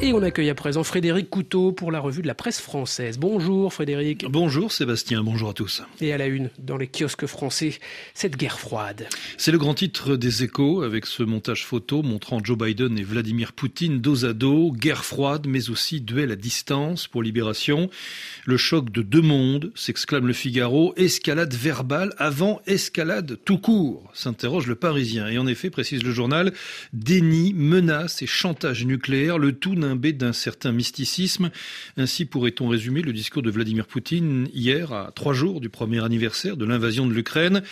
Et on accueille à présent Frédéric Couteau pour la revue de la presse française. Bonjour Frédéric. Bonjour Sébastien, bonjour à tous. Et à la une, dans les kiosques français, cette guerre froide. C'est le grand titre des échos avec ce montage photo montrant Joe Biden et Vladimir Poutine dos à dos, guerre froide mais aussi duel à distance pour libération. Le choc de deux mondes, s'exclame le Figaro, escalade verbale avant escalade tout court, s'interroge le Parisien. Et en effet, précise le journal, déni, menace et chantage nucléaire, le tout d'un certain mysticisme. Ainsi pourrait-on résumer le discours de Vladimir Poutine hier, à trois jours du premier anniversaire de l'invasion de l'Ukraine.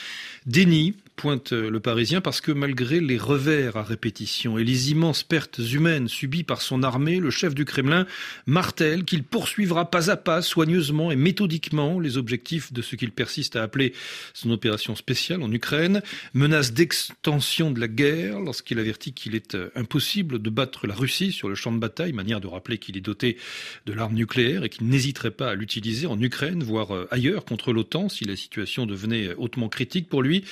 Déni, pointe le Parisien, parce que malgré les revers à répétition et les immenses pertes humaines subies par son armée, le chef du Kremlin martèle qu'il poursuivra pas à pas, soigneusement et méthodiquement les objectifs de ce qu'il persiste à appeler son opération spéciale en Ukraine, menace d'extension de la guerre lorsqu'il avertit qu'il est impossible de battre la Russie sur le champ de bataille, manière de rappeler qu'il est doté de l'arme nucléaire et qu'il n'hésiterait pas à l'utiliser en Ukraine, voire ailleurs contre l'OTAN si la situation devenait hautement critique pour lui.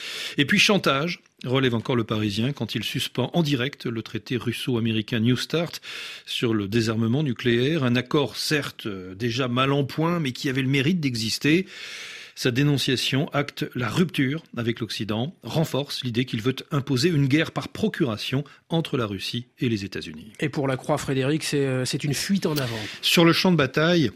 Puis chantage, relève encore le Parisien quand il suspend en direct le traité russo-américain New Start sur le désarmement nucléaire, un accord certes déjà mal en point mais qui avait le mérite d'exister. Sa dénonciation acte la rupture avec l'Occident, renforce l'idée qu'il veut imposer une guerre par procuration entre la Russie et les États-Unis. Et pour la Croix, Frédéric, c'est une fuite en avant. Sur le champ de bataille,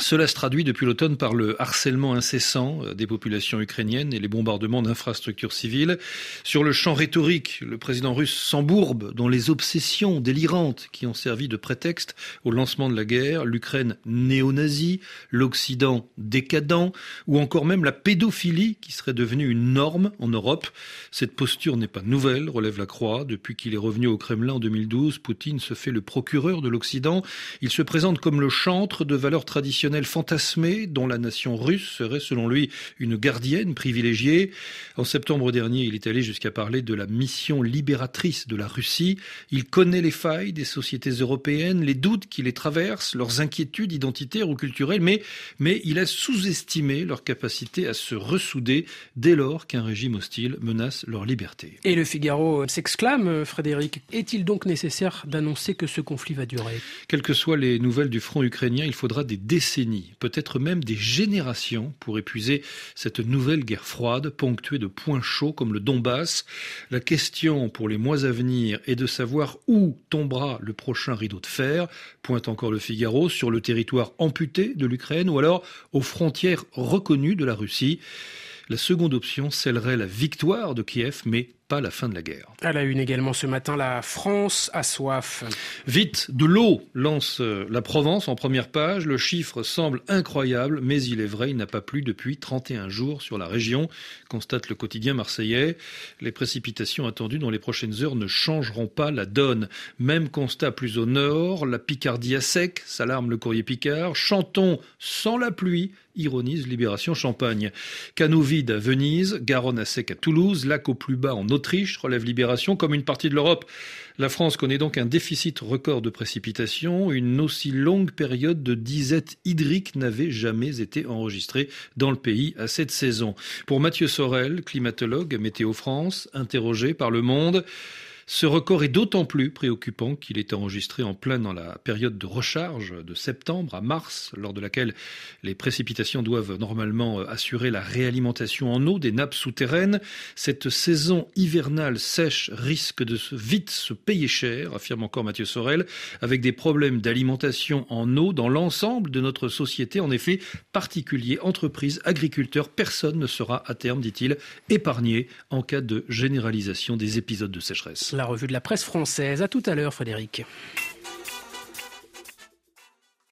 cela se traduit depuis l'automne par le harcèlement incessant euh, des populations ukrainiennes et les bombardements d'infrastructures civiles. Sur le champ rhétorique, le président russe s'embourbe dans les obsessions délirantes qui ont servi de prétexte au lancement de la guerre, l'Ukraine néo-nazie, l'Occident décadent, ou encore même la pédophilie qui serait devenue une norme en Europe. Cette posture n'est pas nouvelle, relève la Croix. Depuis qu'il est revenu au Kremlin en 2012, Poutine se fait le procureur de l'Occident. Il se présente comme le chantre de valeurs traditionnelles fantasmé dont la nation russe serait selon lui une gardienne privilégiée. En septembre dernier, il est allé jusqu'à parler de la mission libératrice de la Russie. Il connaît les failles des sociétés européennes, les doutes qui les traversent, leurs inquiétudes identitaires ou culturelles, mais, mais il a sous-estimé leur capacité à se ressouder dès lors qu'un régime hostile menace leur liberté. Et le Figaro s'exclame, Frédéric, est-il donc nécessaire d'annoncer que ce conflit va durer? Quelles que soient les nouvelles du front ukrainien, il faudra des décennies peut-être même des générations pour épuiser cette nouvelle guerre froide ponctuée de points chauds comme le Donbass. La question pour les mois à venir est de savoir où tombera le prochain rideau de fer, pointe encore le Figaro, sur le territoire amputé de l'Ukraine ou alors aux frontières reconnues de la Russie. La seconde option scellerait la victoire de Kiev, mais pas la fin de la guerre. À la une également ce matin, la France a soif. Vite, de l'eau lance euh, la Provence en première page. Le chiffre semble incroyable, mais il est vrai, il n'a pas plu depuis 31 jours sur la région, constate le quotidien marseillais. Les précipitations attendues dans les prochaines heures ne changeront pas la donne. Même constat plus au nord, la Picardie à sec, s'alarme le courrier Picard. Chantons sans la pluie, ironise Libération Champagne. Canot vide à Venise, Garonne à sec à Toulouse, lac au plus bas en Autriche, relève Libération, comme une partie de l'Europe. La France connaît donc un déficit record de précipitations. Une aussi longue période de disette hydrique n'avait jamais été enregistrée dans le pays à cette saison. Pour Mathieu Sorel, climatologue à Météo France, interrogé par Le Monde, ce record est d'autant plus préoccupant qu'il est enregistré en plein dans la période de recharge de septembre à mars, lors de laquelle les précipitations doivent normalement assurer la réalimentation en eau des nappes souterraines. Cette saison hivernale sèche risque de vite se payer cher, affirme encore Mathieu Sorel, avec des problèmes d'alimentation en eau dans l'ensemble de notre société. En effet, particuliers, entreprises, agriculteurs, personne ne sera à terme, dit-il, épargné en cas de généralisation des épisodes de sécheresse la revue de la presse française. À tout à l'heure, Frédéric.